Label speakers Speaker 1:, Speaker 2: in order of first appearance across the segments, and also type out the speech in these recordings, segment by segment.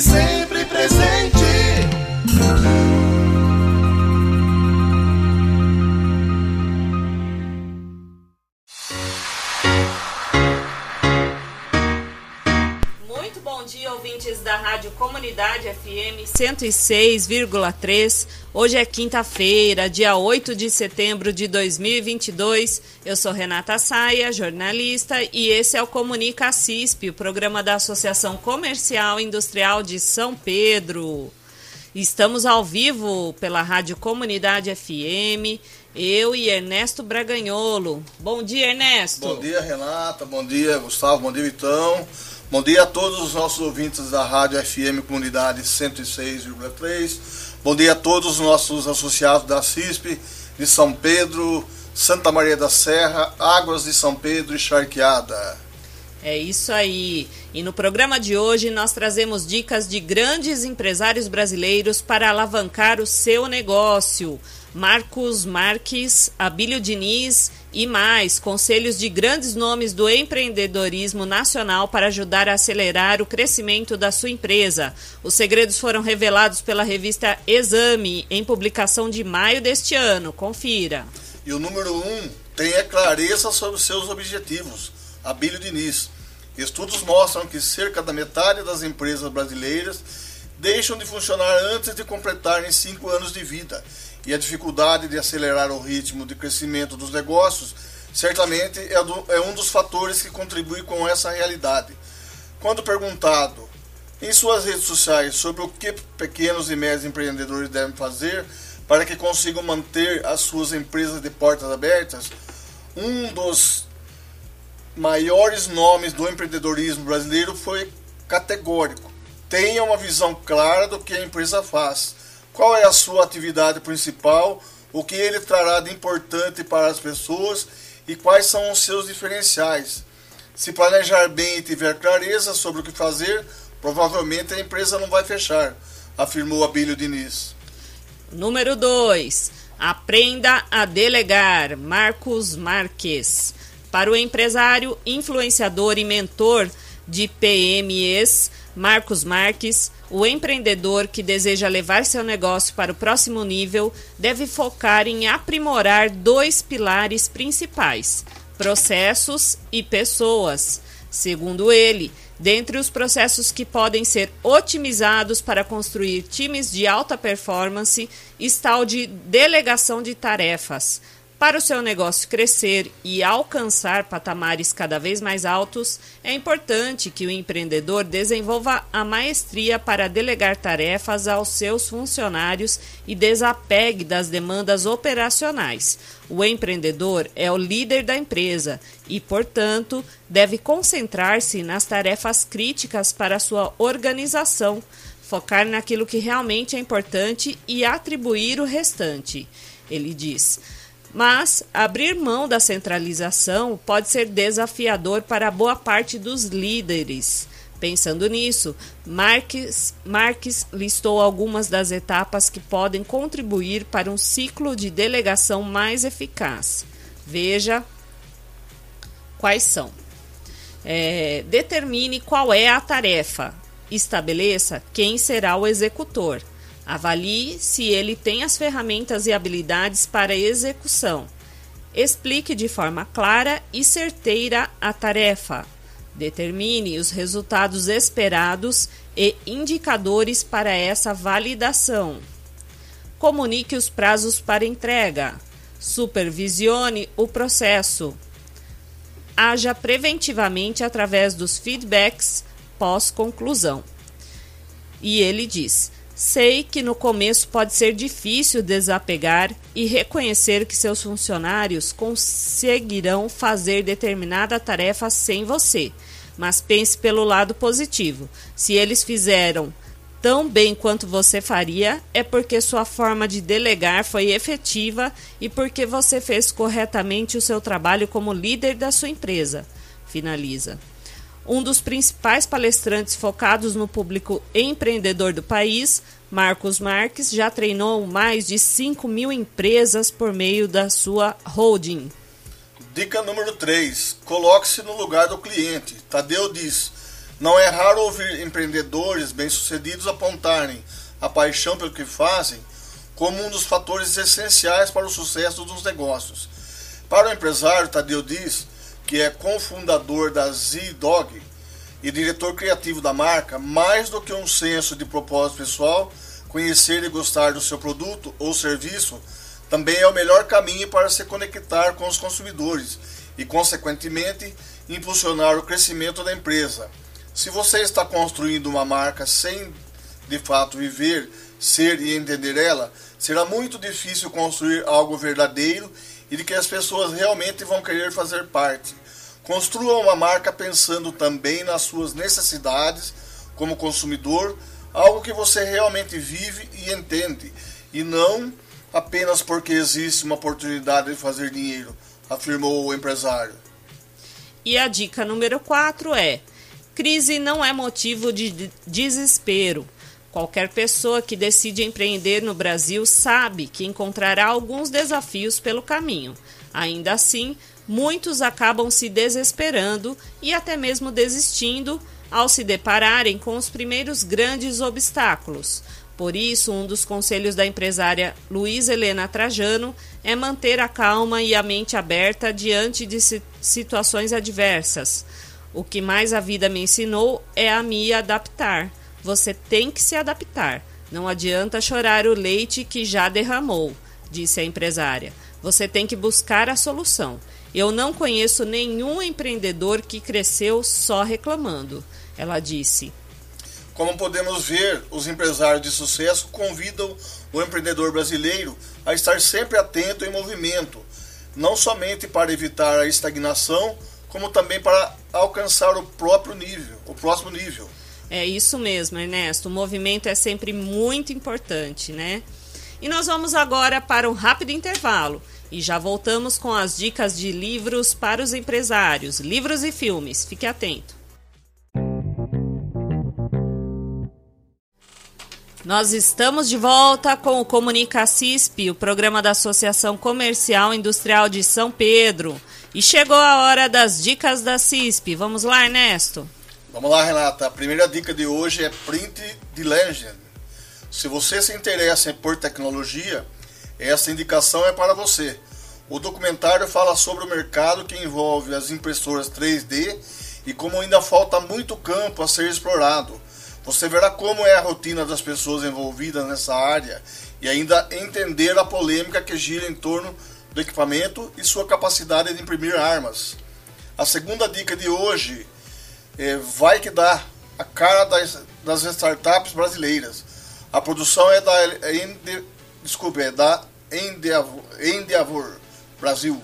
Speaker 1: Sempre presente.
Speaker 2: Comunidade FM 106,3. Hoje é quinta-feira, dia 8 de setembro de 2022. Eu sou Renata Saia, jornalista, e esse é o Comunica CISP, o programa da Associação Comercial e Industrial de São Pedro. Estamos ao vivo pela Rádio Comunidade FM, eu e Ernesto Braganholo. Bom dia, Ernesto.
Speaker 3: Bom dia, Renata. Bom dia, Gustavo. Bom dia, Vitão. Bom dia a todos os nossos ouvintes da Rádio FM Comunidade 106,3. Bom dia a todos os nossos associados da CISP de São Pedro, Santa Maria da Serra, Águas de São Pedro e Charqueada.
Speaker 2: É isso aí. E no programa de hoje nós trazemos dicas de grandes empresários brasileiros para alavancar o seu negócio. Marcos Marques, Abílio Diniz e mais conselhos de grandes nomes do empreendedorismo nacional para ajudar a acelerar o crescimento da sua empresa. Os segredos foram revelados pela revista Exame, em publicação de maio deste ano. Confira.
Speaker 3: E o número um, tenha clareza sobre os seus objetivos. Abílio Diniz. Estudos mostram que cerca da metade das empresas brasileiras deixam de funcionar antes de completarem cinco anos de vida. E a dificuldade de acelerar o ritmo de crescimento dos negócios certamente é, é um dos fatores que contribui com essa realidade. Quando perguntado em suas redes sociais sobre o que pequenos e médios empreendedores devem fazer para que consigam manter as suas empresas de portas abertas, um dos maiores nomes do empreendedorismo brasileiro foi categórico. Tenha uma visão clara do que a empresa faz. Qual é a sua atividade principal? O que ele trará de importante para as pessoas e quais são os seus diferenciais? Se planejar bem e tiver clareza sobre o que fazer, provavelmente a empresa não vai fechar, afirmou Abílio Diniz.
Speaker 2: Número 2. Aprenda a delegar. Marcos Marques. Para o empresário, influenciador e mentor de PMEs, Marcos Marques, o empreendedor que deseja levar seu negócio para o próximo nível deve focar em aprimorar dois pilares principais: processos e pessoas. Segundo ele, dentre os processos que podem ser otimizados para construir times de alta performance está o de delegação de tarefas. Para o seu negócio crescer e alcançar patamares cada vez mais altos, é importante que o empreendedor desenvolva a maestria para delegar tarefas aos seus funcionários e desapegue das demandas operacionais. O empreendedor é o líder da empresa e, portanto, deve concentrar-se nas tarefas críticas para sua organização, focar naquilo que realmente é importante e atribuir o restante. Ele diz. Mas abrir mão da centralização pode ser desafiador para boa parte dos líderes. Pensando nisso, Marques, Marques listou algumas das etapas que podem contribuir para um ciclo de delegação mais eficaz. Veja quais são. É, determine qual é a tarefa. Estabeleça quem será o executor. Avalie se ele tem as ferramentas e habilidades para execução. Explique de forma clara e certeira a tarefa. Determine os resultados esperados e indicadores para essa validação. Comunique os prazos para entrega. Supervisione o processo. Haja preventivamente através dos feedbacks pós-conclusão. E ele diz: Sei que no começo pode ser difícil desapegar e reconhecer que seus funcionários conseguirão fazer determinada tarefa sem você, Mas pense pelo lado positivo. Se eles fizeram tão bem quanto você faria, é porque sua forma de delegar foi efetiva e porque você fez corretamente o seu trabalho como líder da sua empresa. Finaliza. Um dos principais palestrantes focados no público empreendedor do país, Marcos Marques, já treinou mais de 5 mil empresas por meio da sua holding.
Speaker 3: Dica número 3. Coloque-se no lugar do cliente. Tadeu diz não é raro ouvir empreendedores bem-sucedidos apontarem a paixão pelo que fazem como um dos fatores essenciais para o sucesso dos negócios. Para o empresário, Tadeu diz que é cofundador da Z-Dog e diretor criativo da marca, mais do que um senso de propósito pessoal, conhecer e gostar do seu produto ou serviço também é o melhor caminho para se conectar com os consumidores e, consequentemente, impulsionar o crescimento da empresa. Se você está construindo uma marca sem de fato viver, ser e entender ela, será muito difícil construir algo verdadeiro e de que as pessoas realmente vão querer fazer parte. Construa uma marca pensando também nas suas necessidades como consumidor, algo que você realmente vive e entende, e não apenas porque existe uma oportunidade de fazer dinheiro, afirmou o empresário.
Speaker 2: E a dica número 4 é: Crise não é motivo de desespero. Qualquer pessoa que decide empreender no Brasil sabe que encontrará alguns desafios pelo caminho. Ainda assim, muitos acabam se desesperando e até mesmo desistindo ao se depararem com os primeiros grandes obstáculos. Por isso, um dos conselhos da empresária Luiz Helena Trajano é manter a calma e a mente aberta diante de situações adversas. O que mais a vida me ensinou é a me adaptar. Você tem que se adaptar. Não adianta chorar o leite que já derramou, disse a empresária. Você tem que buscar a solução. Eu não conheço nenhum empreendedor que cresceu só reclamando, ela disse.
Speaker 3: Como podemos ver, os empresários de sucesso convidam o empreendedor brasileiro a estar sempre atento em movimento, não somente para evitar a estagnação, como também para alcançar o próprio nível, o próximo nível.
Speaker 2: É isso mesmo, Ernesto. O movimento é sempre muito importante, né? E nós vamos agora para um rápido intervalo e já voltamos com as dicas de livros para os empresários, livros e filmes. Fique atento. Nós estamos de volta com o Comunica CISP, o programa da Associação Comercial Industrial de São Pedro. E chegou a hora das dicas da CISP. Vamos lá, Ernesto?
Speaker 3: Vamos lá, Renata. A primeira dica de hoje é Print de Legend. Se você se interessa por tecnologia, essa indicação é para você. O documentário fala sobre o mercado que envolve as impressoras 3D e como ainda falta muito campo a ser explorado. Você verá como é a rotina das pessoas envolvidas nessa área e ainda entender a polêmica que gira em torno do equipamento e sua capacidade de imprimir armas. A segunda dica de hoje é, vai que dá a cara das, das startups brasileiras. A produção é da Ende, desculpe, é da Endeavor, Endeavor Brasil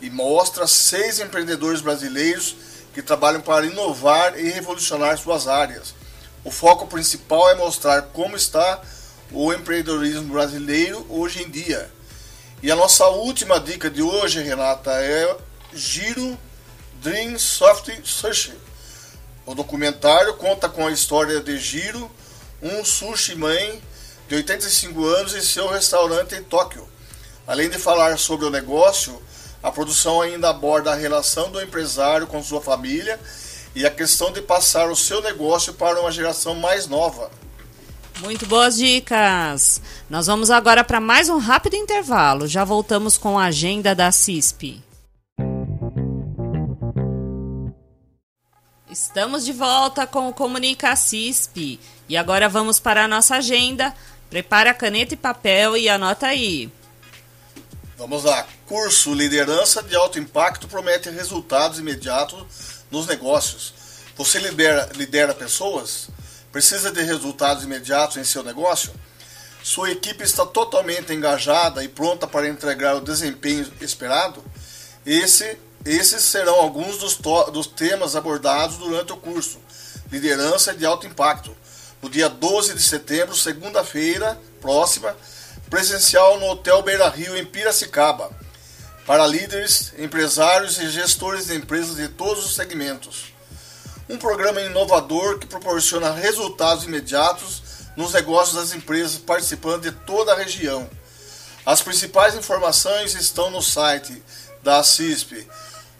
Speaker 3: e mostra seis empreendedores brasileiros que trabalham para inovar e revolucionar suas áreas. O foco principal é mostrar como está o empreendedorismo brasileiro hoje em dia e a nossa última dica de hoje, Renata, é Giro Dream Soft Sushi. O documentário conta com a história de Giro, um sushi mãe de 85 anos e seu restaurante em Tóquio. Além de falar sobre o negócio, a produção ainda aborda a relação do empresário com sua família e a questão de passar o seu negócio para uma geração mais nova.
Speaker 2: Muito boas dicas. Nós vamos agora para mais um rápido intervalo. Já voltamos com a agenda da CISP. Estamos de volta com o Comunica CISP. E agora vamos para a nossa agenda. Prepara caneta e papel e anota aí.
Speaker 3: Vamos lá. Curso Liderança de Alto Impacto promete resultados imediatos nos negócios. Você lidera, lidera pessoas? Precisa de resultados imediatos em seu negócio? Sua equipe está totalmente engajada e pronta para entregar o desempenho esperado? Esse Esses serão alguns dos, dos temas abordados durante o curso Liderança de Alto Impacto, no dia 12 de setembro, segunda-feira próxima, presencial no Hotel Beira Rio, em Piracicaba, para líderes, empresários e gestores de empresas de todos os segmentos. Um programa inovador que proporciona resultados imediatos nos negócios das empresas participantes de toda a região. As principais informações estão no site da ACISP.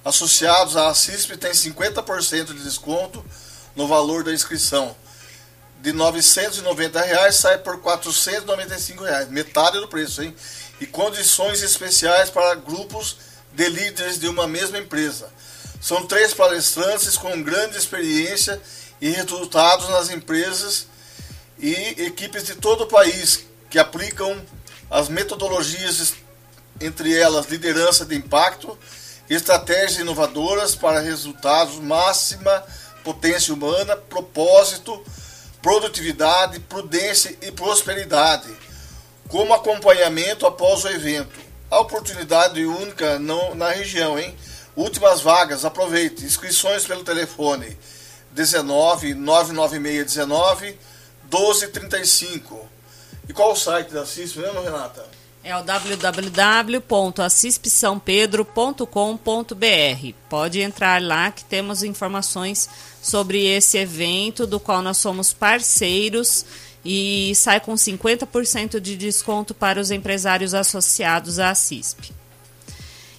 Speaker 3: Associados à ACISP têm 50% de desconto no valor da inscrição. De 990 reais sai por 495 reais, metade do preço, hein? E condições especiais para grupos de líderes de uma mesma empresa. São três palestrantes com grande experiência e resultados nas empresas e equipes de todo o país que aplicam as metodologias, entre elas liderança de impacto, estratégias inovadoras para resultados máxima potência humana, propósito, produtividade, prudência e prosperidade, como acompanhamento após o evento. A oportunidade única não, na região, hein? Últimas vagas, aproveite. Inscrições pelo telefone 19 996 19 1235. E qual o site da CISP mesmo, Renata?
Speaker 2: É o www.acispsampedro.com.br. Pode entrar lá que temos informações sobre esse evento, do qual nós somos parceiros e sai com 50% de desconto para os empresários associados à CISP.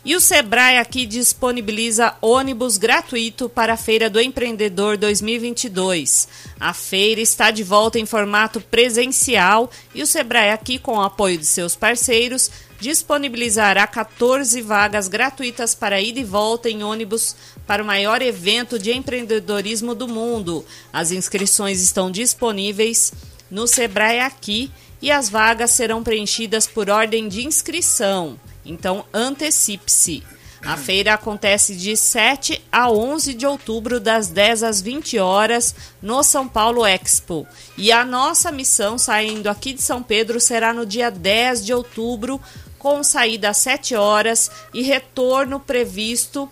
Speaker 2: E o Sebrae aqui disponibiliza ônibus gratuito para a Feira do Empreendedor 2022. A feira está de volta em formato presencial e o Sebrae aqui com o apoio de seus parceiros disponibilizará 14 vagas gratuitas para ida e volta em ônibus para o maior evento de empreendedorismo do mundo. As inscrições estão disponíveis no Sebrae aqui e as vagas serão preenchidas por ordem de inscrição. Então, antecipe-se. A feira acontece de 7 a 11 de outubro, das 10 às 20 horas, no São Paulo Expo. E a nossa missão, saindo aqui de São Pedro, será no dia 10 de outubro, com saída às 7 horas e retorno previsto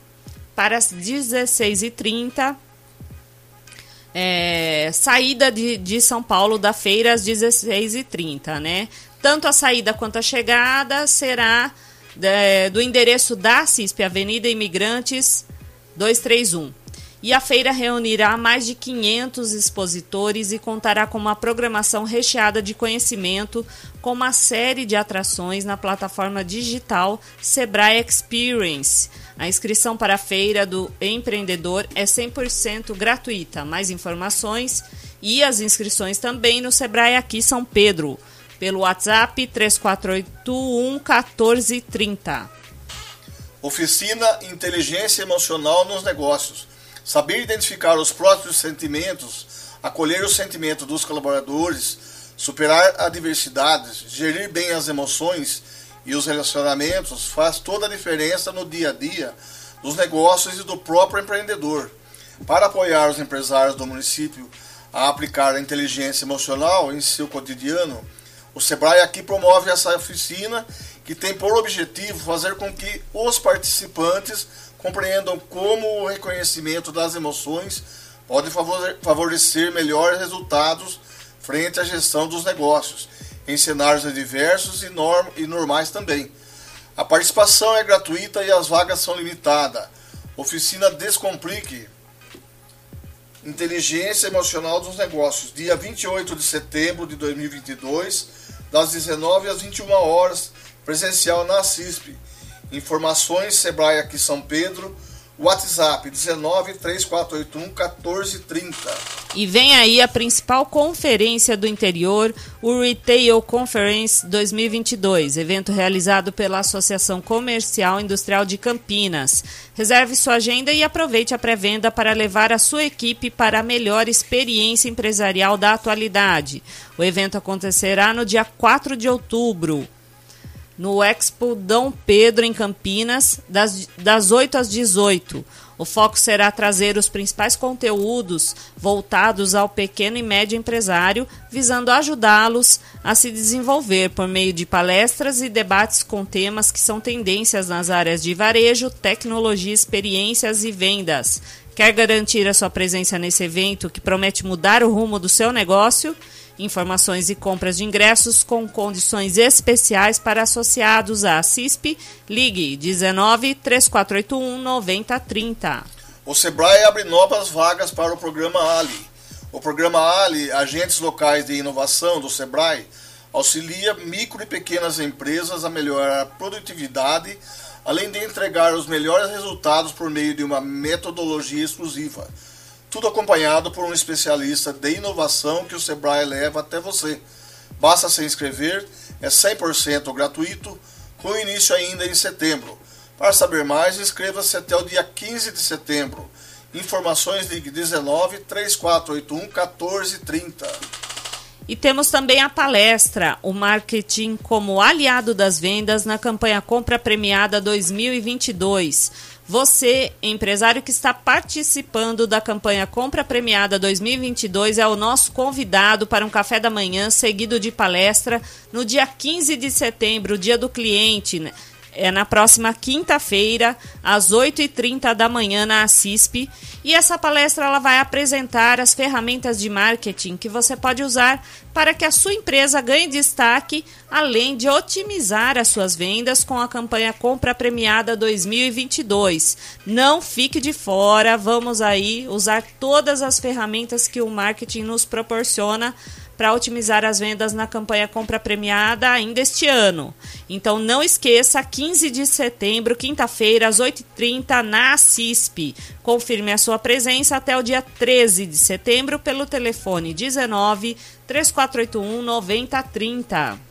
Speaker 2: para as 16h30. É, saída de, de São Paulo da feira às 16h30, né? Tanto a saída quanto a chegada será é, do endereço da CISP, Avenida Imigrantes 231. E a feira reunirá mais de 500 expositores e contará com uma programação recheada de conhecimento, com uma série de atrações na plataforma digital Sebrae Experience. A inscrição para a feira do empreendedor é 100% gratuita. Mais informações e as inscrições também no Sebrae aqui São Pedro pelo WhatsApp 3481 1430.
Speaker 3: Oficina Inteligência Emocional nos Negócios. Saber identificar os próprios sentimentos, acolher o sentimento dos colaboradores, superar adversidades, gerir bem as emoções e os relacionamentos faz toda a diferença no dia a dia dos negócios e do próprio empreendedor. Para apoiar os empresários do município a aplicar a inteligência emocional em seu cotidiano, o Sebrae aqui promove essa oficina que tem por objetivo fazer com que os participantes compreendam como o reconhecimento das emoções pode favorecer melhores resultados frente à gestão dos negócios, em cenários norm e normais também. A participação é gratuita e as vagas são limitadas. Oficina Descomplique Inteligência Emocional dos Negócios, dia 28 de setembro de 2022, das 19 às 21 horas, presencial na CISP. Informações Sebrae aqui São Pedro, WhatsApp 19 3481 1430.
Speaker 2: E vem aí a principal conferência do interior, o Retail Conference 2022, evento realizado pela Associação Comercial Industrial de Campinas. Reserve sua agenda e aproveite a pré-venda para levar a sua equipe para a melhor experiência empresarial da atualidade. O evento acontecerá no dia 4 de outubro no Expo Dom Pedro, em Campinas, das, das 8 às 18. O foco será trazer os principais conteúdos voltados ao pequeno e médio empresário, visando ajudá-los a se desenvolver por meio de palestras e debates com temas que são tendências nas áreas de varejo, tecnologia, experiências e vendas. Quer garantir a sua presença nesse evento que promete mudar o rumo do seu negócio? Informações e compras de ingressos com condições especiais para associados à CISP. Ligue 19 3481 9030.
Speaker 3: O Sebrae abre novas vagas para o programa Ali. O programa Ali, Agentes Locais de Inovação do Sebrae, auxilia micro e pequenas empresas a melhorar a produtividade, além de entregar os melhores resultados por meio de uma metodologia exclusiva tudo acompanhado por um especialista de inovação que o Sebrae leva até você. Basta se inscrever, é 100% gratuito, com início ainda em setembro. Para saber mais, inscreva-se até o dia 15 de setembro. Informações ligue 19 3481 1430.
Speaker 2: E temos também a palestra O Marketing como Aliado das Vendas na campanha Compra Premiada 2022. Você, empresário que está participando da campanha Compra Premiada 2022, é o nosso convidado para um café da manhã seguido de palestra no dia 15 de setembro, dia do cliente. Né? É na próxima quinta-feira, às 8h30 da manhã, na CISP. E essa palestra ela vai apresentar as ferramentas de marketing que você pode usar para que a sua empresa ganhe destaque, além de otimizar as suas vendas com a campanha Compra Premiada 2022. Não fique de fora, vamos aí usar todas as ferramentas que o marketing nos proporciona para otimizar as vendas na campanha compra premiada ainda este ano. Então não esqueça, 15 de setembro, quinta-feira, às 8h30, na CISP. Confirme a sua presença até o dia 13 de setembro pelo telefone 19 3481 9030.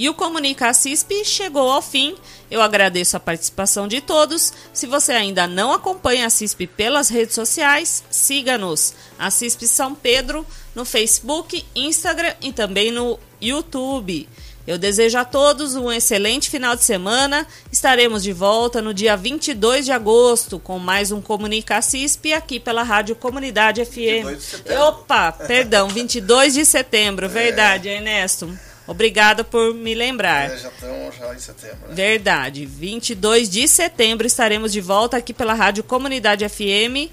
Speaker 2: E o Comunica CISP chegou ao fim. Eu agradeço a participação de todos. Se você ainda não acompanha a CISP pelas redes sociais, siga-nos. A CISP São Pedro no Facebook, Instagram e também no YouTube. Eu desejo a todos um excelente final de semana. Estaremos de volta no dia 22 de agosto com mais um Comunica CISP aqui pela Rádio Comunidade FM. Opa, perdão, 22 de setembro, verdade, é. Ernesto. Obrigada por me lembrar.
Speaker 3: É, já estamos já em setembro. Né?
Speaker 2: Verdade. 22 de setembro estaremos de volta aqui pela Rádio Comunidade FM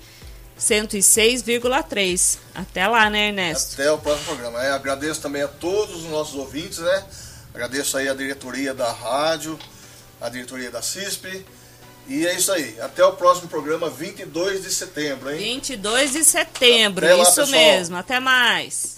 Speaker 2: 106,3. Até lá, né, Ernesto?
Speaker 3: Até o próximo programa. É, agradeço também a todos os nossos ouvintes, né? Agradeço aí a diretoria da rádio, a diretoria da CISP. E é isso aí. Até o próximo programa, 22 de setembro, hein?
Speaker 2: 22 de setembro, Até isso lá, mesmo. Até mais